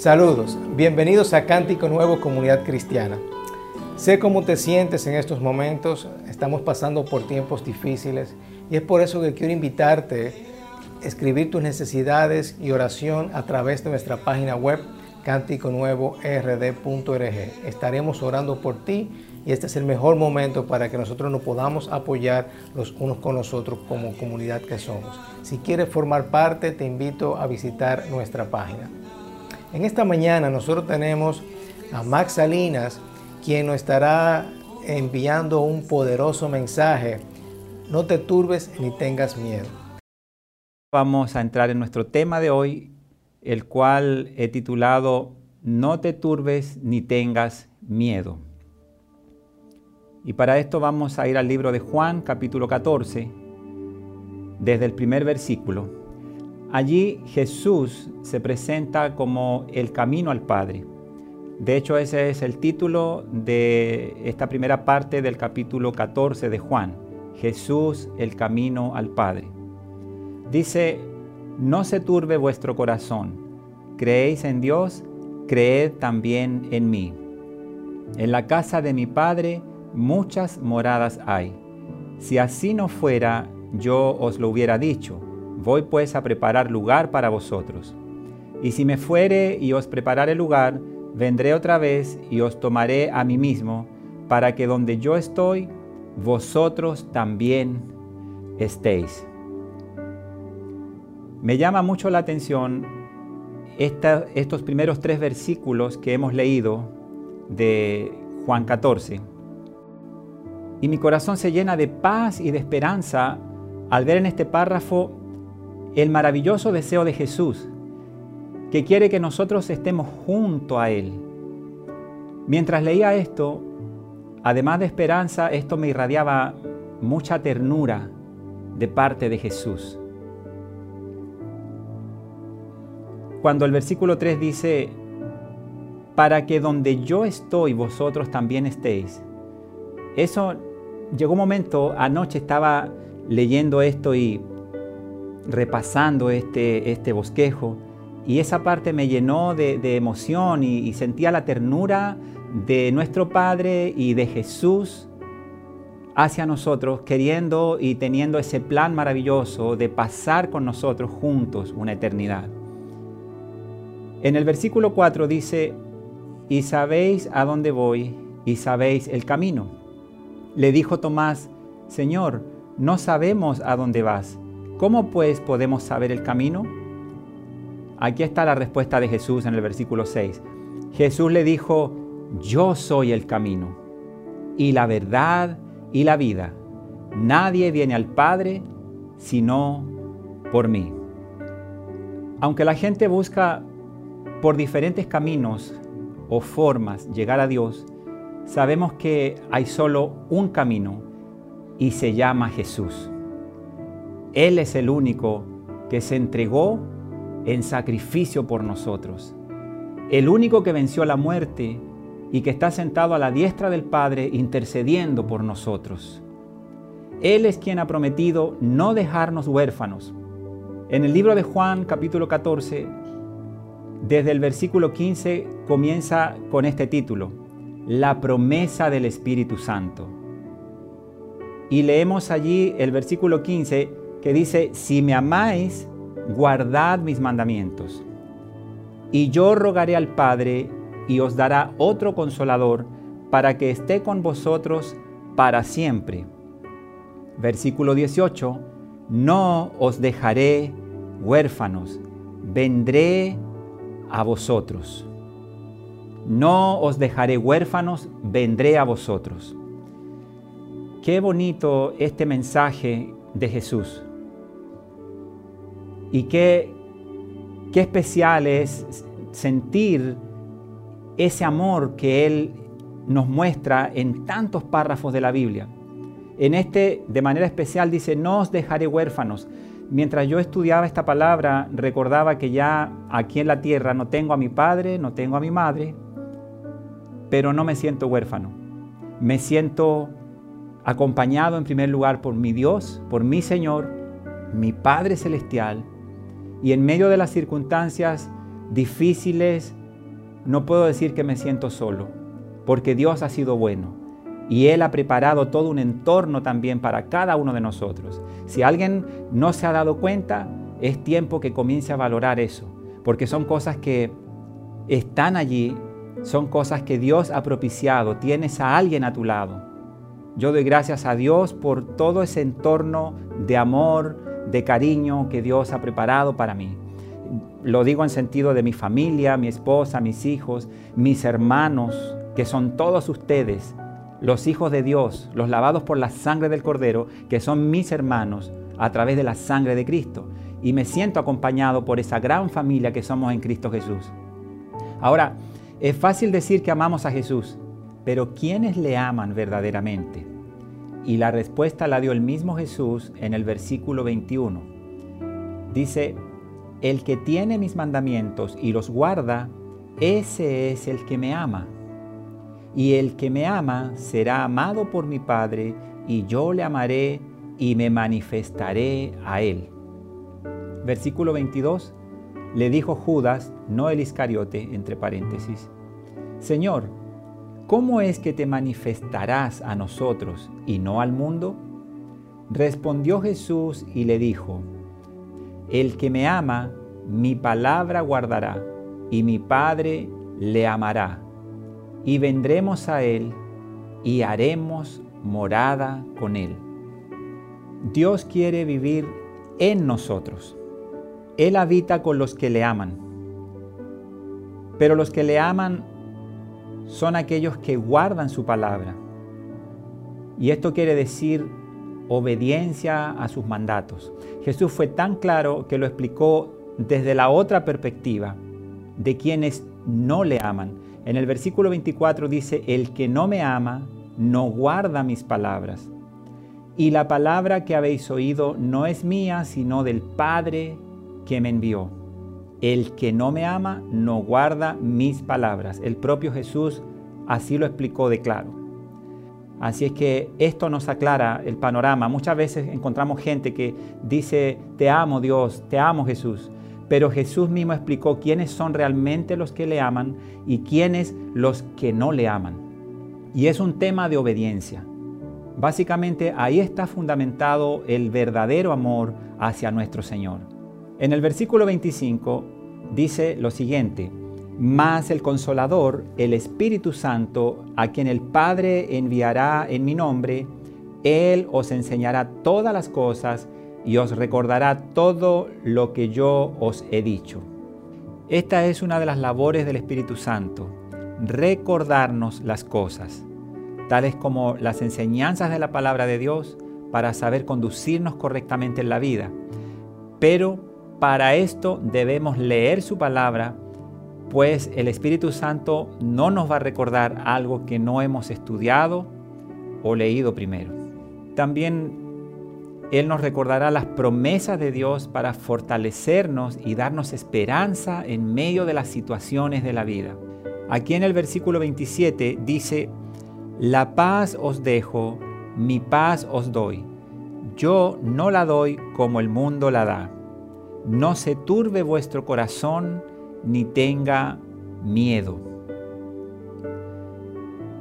Saludos, bienvenidos a Cántico Nuevo Comunidad Cristiana. Sé cómo te sientes en estos momentos, estamos pasando por tiempos difíciles y es por eso que quiero invitarte a escribir tus necesidades y oración a través de nuestra página web cánticonuevo.rd.org. Estaremos orando por ti y este es el mejor momento para que nosotros nos podamos apoyar los unos con los otros como comunidad que somos. Si quieres formar parte, te invito a visitar nuestra página. En esta mañana nosotros tenemos a Max Salinas, quien nos estará enviando un poderoso mensaje. No te turbes ni tengas miedo. Vamos a entrar en nuestro tema de hoy, el cual he titulado No te turbes ni tengas miedo. Y para esto vamos a ir al libro de Juan capítulo 14, desde el primer versículo. Allí Jesús se presenta como el camino al Padre. De hecho, ese es el título de esta primera parte del capítulo 14 de Juan. Jesús, el camino al Padre. Dice, no se turbe vuestro corazón. Creéis en Dios, creed también en mí. En la casa de mi Padre muchas moradas hay. Si así no fuera, yo os lo hubiera dicho. Voy pues a preparar lugar para vosotros. Y si me fuere y os preparare lugar, vendré otra vez y os tomaré a mí mismo, para que donde yo estoy, vosotros también estéis. Me llama mucho la atención estos primeros tres versículos que hemos leído de Juan 14. Y mi corazón se llena de paz y de esperanza al ver en este párrafo el maravilloso deseo de Jesús que quiere que nosotros estemos junto a Él. Mientras leía esto, además de esperanza, esto me irradiaba mucha ternura de parte de Jesús. Cuando el versículo 3 dice, para que donde yo estoy vosotros también estéis. Eso llegó un momento, anoche estaba leyendo esto y repasando este, este bosquejo y esa parte me llenó de, emoción y, sentía la ternura de nuestro Padre y de Jesús hacia nosotros, queriendo y teniendo ese plan maravilloso de pasar con nosotros juntos una eternidad. En el versículo 4 dice, y sabéis a dónde voy y sabéis el camino. Le dijo Tomás, Señor, no sabemos a dónde vas. ¿Cómo pues podemos saber el camino? Aquí está la respuesta de Jesús en el versículo 6. Jesús le dijo, yo soy el camino y la verdad y la vida. Nadie viene al Padre sino por mí. Aunque la gente busca por diferentes caminos o formas llegar a Dios, sabemos que hay solo un camino y se llama Jesús. Él es el único que se entregó en sacrificio por nosotros. El único que venció la muerte y que está sentado a la diestra del Padre intercediendo por nosotros. Él es quien ha prometido no dejarnos huérfanos. En el libro de Juan capítulo 14, desde el versículo 15 comienza con este título, La promesa del Espíritu Santo. Y leemos allí el versículo 15 que dice, si me amáis, guardad mis mandamientos. Y yo rogaré al Padre y os dará otro consolador para que esté con vosotros para siempre. Versículo 18, no os dejaré huérfanos, vendré a vosotros. No os dejaré huérfanos, vendré a vosotros. Qué bonito este mensaje de Jesús. Y qué, qué especial es sentir ese amor que Él nos muestra en tantos párrafos de la Biblia. En este, de manera especial, dice, no os dejaré huérfanos. Mientras yo estudiaba esta palabra, recordaba que ya aquí en la tierra no tengo a mi padre, no tengo a mi madre, pero no me siento huérfano. Me siento acompañado en primer lugar por mi Dios, por mi Señor, mi Padre Celestial, y en medio de las circunstancias difíciles no puedo decir que me siento solo, porque Dios ha sido bueno y Él ha preparado todo un entorno también para cada uno de nosotros. Si alguien no se ha dado cuenta, es tiempo que comience a valorar eso, porque son cosas que están allí, son cosas que Dios ha propiciado, tienes a alguien a tu lado. Yo doy gracias a Dios por todo ese entorno de amor, de cariño que Dios ha preparado para mí. Lo digo en sentido de mi familia, mi esposa, mis hijos, mis hermanos, que son todos ustedes los hijos de Dios, los lavados por la sangre del Cordero, que son mis hermanos a través de la sangre de Cristo. Y me siento acompañado por esa gran familia que somos en Cristo Jesús. Ahora, es fácil decir que amamos a Jesús, pero ¿quiénes le aman verdaderamente? Y la respuesta la dio el mismo Jesús en el versículo 21. Dice, el que tiene mis mandamientos y los guarda, ese es el que me ama y el que me ama será amado por mi Padre, y yo le amaré y me manifestaré a él. Versículo 22. Le dijo Judas, no el Iscariote, entre paréntesis, Señor, ¿cómo es que te manifestarás a nosotros y no al mundo? Respondió Jesús y le dijo, El que me ama, mi palabra guardará, y mi Padre le amará y vendremos a Él y haremos morada con Él. Dios quiere vivir en nosotros. Él habita con los que le aman. Pero los que le aman son aquellos que guardan su palabra. Y esto quiere decir obediencia a sus mandatos. Jesús fue tan claro que lo explicó desde la otra perspectiva de quienes no le aman en el versículo 24 dice, el que no me ama, no guarda mis palabras. Y la palabra que habéis oído no es mía, sino del Padre que me envió. El que no me ama, no guarda mis palabras. El propio Jesús así lo explicó de claro. Así es que esto nos aclara el panorama. Muchas veces encontramos gente que dice, te amo Dios, te amo Jesús, pero Jesús mismo explicó quiénes son realmente los que le aman y quiénes los que no le aman. Y es un tema de obediencia. Básicamente ahí está fundamentado el verdadero amor hacia nuestro Señor. En el versículo 25 dice lo siguiente, mas el consolador, el Espíritu Santo, a quien el Padre enviará en mi nombre, Él os enseñará todas las cosas y os recordará todo lo que yo os he dicho. Esta es una de las labores del Espíritu Santo, recordarnos las cosas, tales como las enseñanzas de la palabra de Dios para saber conducirnos correctamente en la vida. Pero para esto debemos leer su palabra, pues el Espíritu Santo no nos va a recordar algo que no hemos estudiado o leído primero. También él nos recordará las promesas de Dios para fortalecernos y darnos esperanza en medio de las situaciones de la vida. Aquí en el versículo 27 dice, La paz os dejo, mi paz os doy. Yo no la doy como el mundo la da. No se turbe vuestro corazón ni tenga miedo.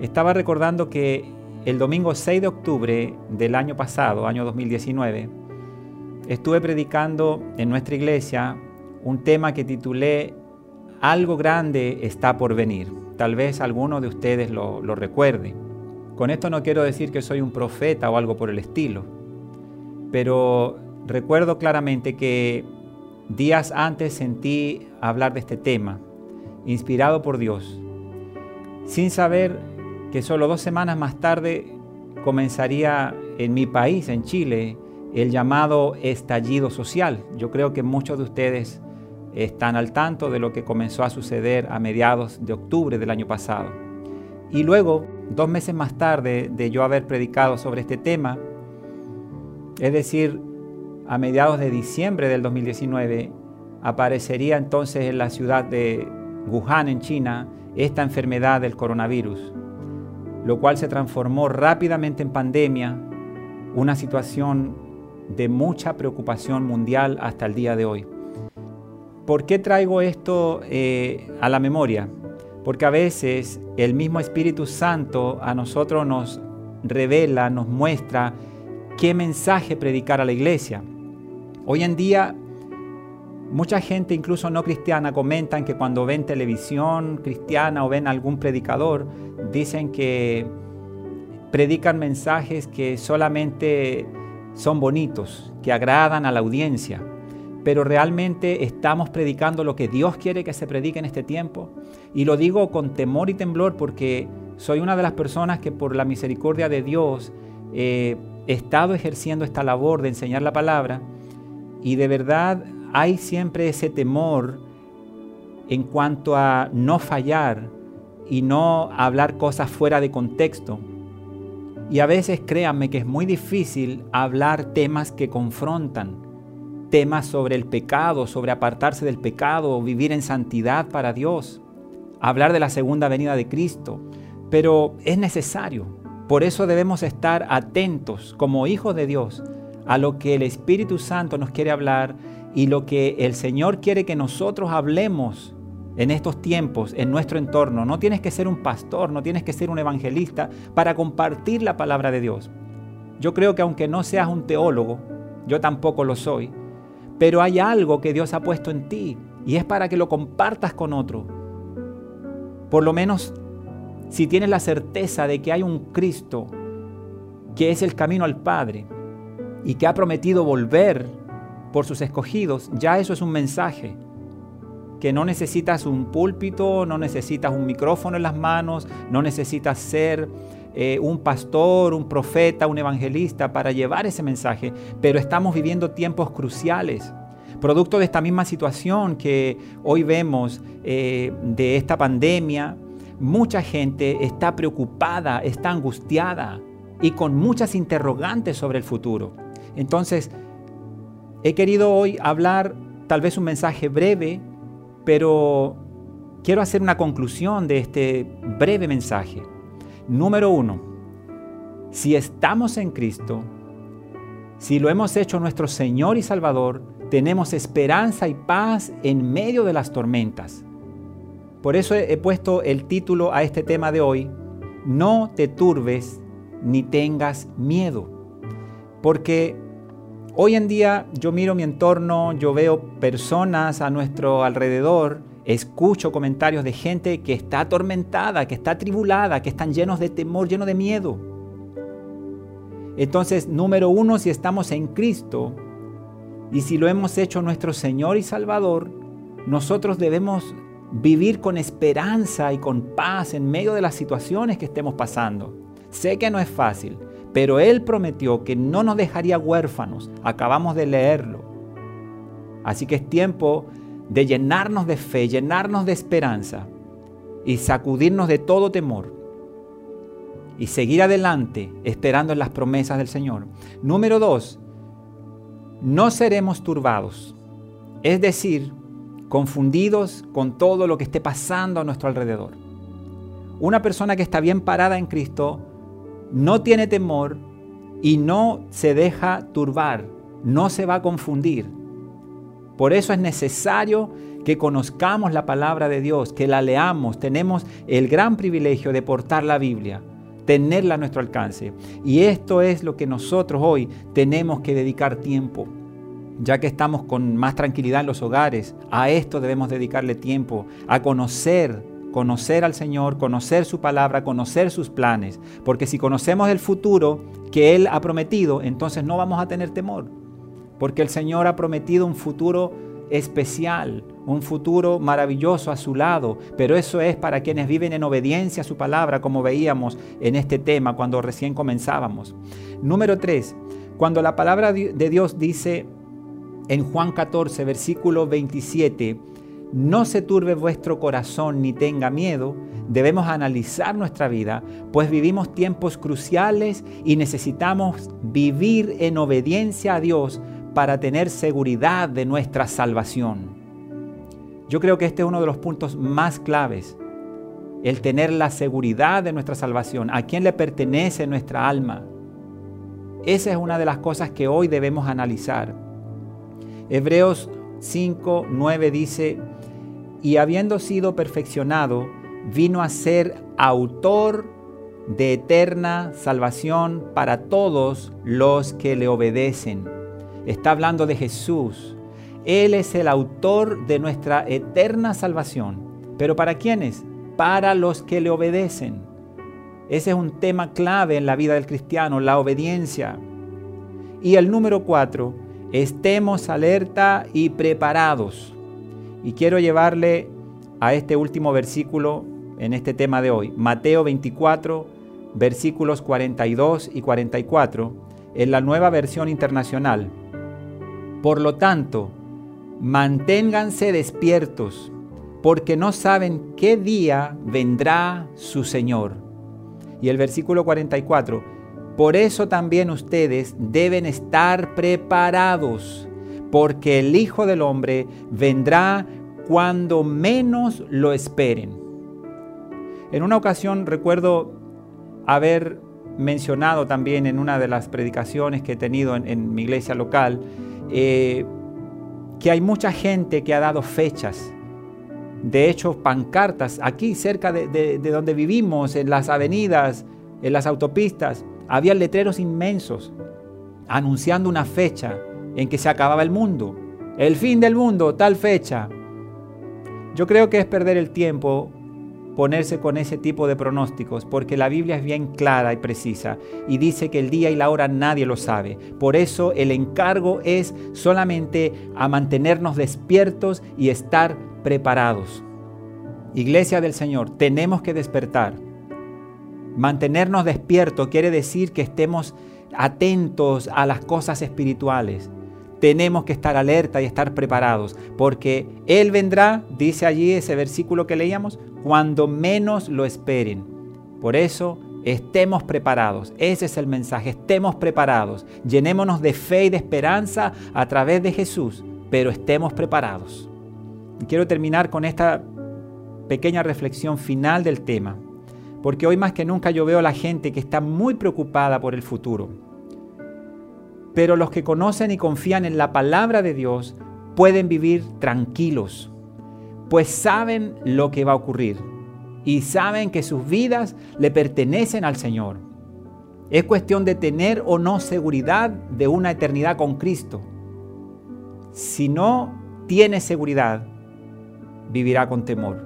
Estaba recordando que el domingo 6 de octubre del año pasado, año 2019, estuve predicando en nuestra iglesia un tema que titulé Algo grande está por venir. Tal vez alguno de ustedes lo, lo recuerde. Con esto no quiero decir que soy un profeta o algo por el estilo, pero recuerdo claramente que días antes sentí hablar de este tema, inspirado por Dios, sin saber que solo dos semanas más tarde comenzaría en mi país, en Chile, el llamado estallido social. Yo creo que muchos de ustedes están al tanto de lo que comenzó a suceder a mediados de octubre del año pasado. Y luego, dos meses más tarde de yo haber predicado sobre este tema, es decir, a mediados de diciembre del 2019, aparecería entonces en la ciudad de Wuhan, en China, esta enfermedad del coronavirus lo cual se transformó rápidamente en pandemia, una situación de mucha preocupación mundial hasta el día de hoy. ¿Por qué traigo esto eh, a la memoria? porque a veces el mismo Espíritu Santo a nosotros nos revela, nos muestra qué mensaje predicar a la iglesia. Hoy en día mucha gente, incluso no cristiana, comentan que cuando ven televisión cristiana o ven algún predicador, dicen que predican mensajes que solamente son bonitos, que agradan a la audiencia, pero realmente estamos predicando lo que Dios quiere que se predique en este tiempo. Y lo digo con temor y temblor porque soy una de las personas que por la misericordia de Dios eh, he estado ejerciendo esta labor de enseñar la palabra y de verdad hay siempre ese temor en cuanto a no fallar y no hablar cosas fuera de contexto. Y a veces créanme que es muy difícil hablar temas que confrontan, temas sobre el pecado, sobre apartarse del pecado, vivir en santidad para Dios, hablar de la segunda venida de Cristo, pero es necesario. Por eso debemos estar atentos como hijos de Dios a lo que el Espíritu Santo nos quiere hablar y lo que el Señor quiere que nosotros hablemos en estos tiempos, en nuestro entorno. No tienes que ser un pastor, no tienes que ser un evangelista para compartir la palabra de Dios. Yo creo que aunque no seas un teólogo, yo tampoco lo soy, pero hay algo que Dios ha puesto en ti y es para que lo compartas con otro. Por lo menos si tienes la certeza de que hay un Cristo que es el camino al Padre y que ha prometido volver por sus escogidos, ya eso es un mensaje que no necesitas un púlpito, no necesitas un micrófono en las manos, no necesitas ser eh, un pastor, un profeta, un evangelista para llevar ese mensaje, pero estamos viviendo tiempos cruciales. Producto de esta misma situación que hoy vemos eh, de esta pandemia, mucha gente está preocupada, está angustiada y con muchas interrogantes sobre el futuro. Entonces, he querido hoy hablar tal vez un mensaje breve, pero quiero hacer una conclusión de este breve mensaje. Número uno, si estamos en Cristo, si lo hemos hecho nuestro Señor y Salvador, tenemos esperanza y paz en medio de las tormentas. Por eso he puesto el título a este tema de hoy, No te turbes ni tengas miedo. Porque Hoy en día yo miro mi entorno, yo veo personas a nuestro alrededor, escucho comentarios de gente que está atormentada, que está tribulada, que están llenos de temor, llenos de miedo. Entonces, número uno, si estamos en Cristo y si lo hemos hecho nuestro Señor y Salvador, nosotros debemos vivir con esperanza y con paz en medio de las situaciones que estemos pasando. Sé que no es fácil, pero Él prometió que no nos dejaría huérfanos. Acabamos de leerlo. Así que es tiempo de llenarnos de fe, llenarnos de esperanza y sacudirnos de todo temor y seguir adelante esperando en las promesas del Señor. Número dos, no seremos turbados, es decir, confundidos con todo lo que esté pasando a nuestro alrededor. Una persona que está bien parada en Cristo no tiene temor y no se deja turbar, no se va a confundir. Por eso es necesario que conozcamos la palabra de Dios, que la leamos. Tenemos el gran privilegio de portar la Biblia, tenerla a nuestro alcance. Y esto es lo que nosotros hoy tenemos que dedicar tiempo. Ya que estamos con más tranquilidad en los hogares, a esto debemos dedicarle tiempo, a conocer conocer al Señor, conocer su palabra, conocer sus planes. Porque si conocemos el futuro que Él ha prometido, entonces no vamos a tener temor. Porque el Señor ha prometido un futuro especial, un futuro maravilloso a su lado, pero eso es para quienes viven en obediencia a su palabra, como veíamos en este tema cuando recién comenzábamos. Número 3, cuando la palabra de Dios dice en Juan 14, versículo 27, no se turbe vuestro corazón ni tenga miedo. Debemos analizar nuestra vida, pues vivimos tiempos cruciales y necesitamos vivir en obediencia a Dios para tener seguridad de nuestra salvación. Yo creo que este es uno de los puntos más claves, el tener la seguridad de nuestra salvación, a quién le pertenece nuestra alma. Esa es una de las cosas que hoy debemos analizar. Hebreos 5, 9 dice, y habiendo sido perfeccionado, vino a ser autor de eterna salvación para todos los que le obedecen. Está hablando de Jesús. Él es el autor de nuestra eterna salvación. ¿Pero para quiénes? Para los que le obedecen. Ese es un tema clave en la vida del cristiano, la obediencia. Y el número cuatro, estemos alerta y preparados. Y quiero llevarle a este último versículo en este tema de hoy, Mateo 24, versículos 42 y 44, en la nueva versión internacional. Por lo tanto, manténganse despiertos, porque no saben qué día vendrá su Señor. Y el versículo 44, por eso también ustedes deben estar preparados, porque el Hijo del Hombre vendrá cuando menos lo esperen. En una ocasión recuerdo haber mencionado también en una de las predicaciones que he tenido en, mi iglesia local, eh, que hay mucha gente que ha dado fechas, de hecho pancartas, aquí cerca de, de donde vivimos, en las avenidas, en las autopistas, había letreros inmensos anunciando una fecha en que se acababa el mundo. El fin del mundo, tal fecha. Yo creo que es perder el tiempo ponerse con ese tipo de pronósticos, porque la Biblia es bien clara y precisa y dice que el día y la hora nadie lo sabe. Por eso el encargo es solamente a mantenernos despiertos y estar preparados. Iglesia del Señor, tenemos que despertar Mantenernos despiertos quiere decir que estemos atentos a las cosas espirituales. Tenemos que estar alerta y estar preparados, porque Él vendrá, dice allí ese versículo que leíamos, cuando menos lo esperen. Por eso, estemos preparados. Ese es el mensaje, estemos preparados. Llenémonos de fe y de esperanza a través de Jesús, pero estemos preparados. Quiero terminar con esta pequeña reflexión final del tema. Porque hoy más que nunca yo veo a la gente que está muy preocupada por el futuro. Pero los que conocen y confían en la palabra de Dios pueden vivir tranquilos, pues saben lo que va a ocurrir y saben que sus vidas le pertenecen al Señor. Es cuestión de tener o no seguridad de una eternidad con Cristo. Si no tiene seguridad, vivirá con temor.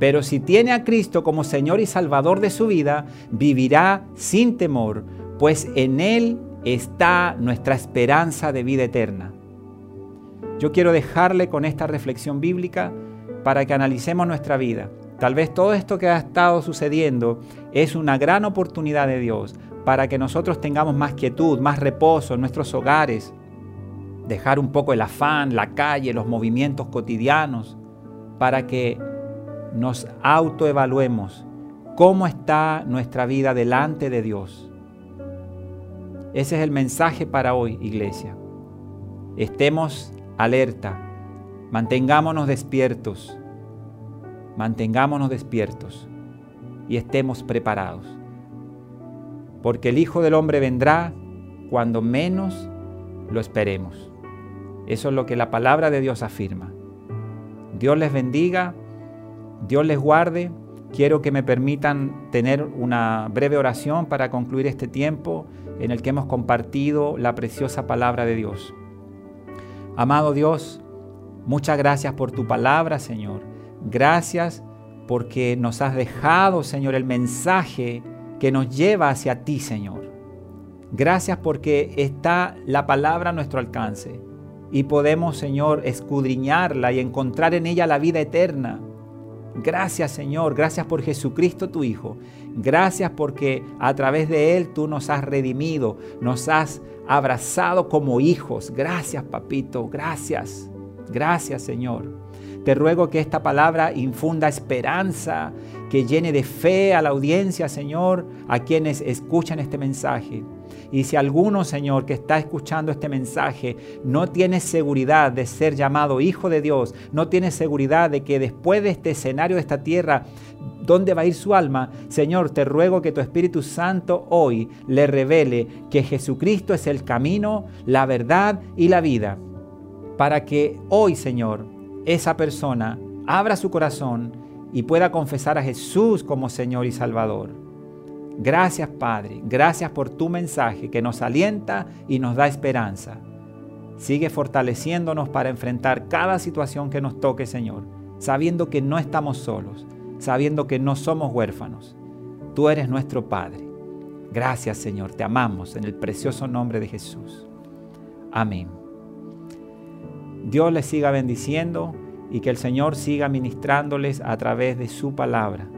Pero si tiene a Cristo como Señor y Salvador de su vida, vivirá sin temor, pues en Él está nuestra esperanza de vida eterna. Yo quiero dejarle con esta reflexión bíblica para que analicemos nuestra vida. Tal vez todo esto que ha estado sucediendo es una gran oportunidad de Dios para que nosotros tengamos más quietud, más reposo en nuestros hogares, dejar un poco el afán, la calle, los movimientos cotidianos, para que nos autoevaluemos cómo está nuestra vida delante de Dios. Ese es el mensaje para hoy, iglesia. Estemos alerta, mantengámonos despiertos, mantengámonos despiertos y estemos preparados. Porque el Hijo del Hombre vendrá cuando menos lo esperemos. Eso es lo que la palabra de Dios afirma. Dios les bendiga Dios les guarde. Quiero que me permitan tener una breve oración para concluir este tiempo en el que hemos compartido la preciosa palabra de Dios. Amado Dios, muchas gracias por tu palabra, Señor. Gracias porque nos has dejado, Señor, el mensaje que nos lleva hacia ti, Señor. Gracias porque está la palabra a nuestro alcance y podemos, Señor, escudriñarla y encontrar en ella la vida eterna. Gracias Señor, gracias por Jesucristo tu Hijo. Gracias porque a través de Él tú nos has redimido, nos has abrazado como hijos. Gracias papito, gracias. Gracias Señor. Te ruego que esta palabra infunda esperanza, que llene de fe a la audiencia, Señor, a quienes escuchan este mensaje. Y si alguno, Señor, que está escuchando este mensaje, no tiene seguridad de ser llamado hijo de Dios, no tiene seguridad de que después de este escenario de esta tierra, ¿dónde va a ir su alma? Señor, te ruego que tu Espíritu Santo hoy le revele que Jesucristo es el camino, la verdad y la vida. Para que hoy, Señor, esa persona abra su corazón y pueda confesar a Jesús como Señor y Salvador. Gracias Padre, gracias por tu mensaje que nos alienta y nos da esperanza. Sigue fortaleciéndonos para enfrentar cada situación que nos toque, Señor, sabiendo que no estamos solos, sabiendo que no somos huérfanos. Tú eres nuestro Padre. Gracias, Señor, te amamos en el precioso nombre de Jesús. Amén. Dios les siga bendiciendo y que el Señor siga ministrándoles a través de su palabra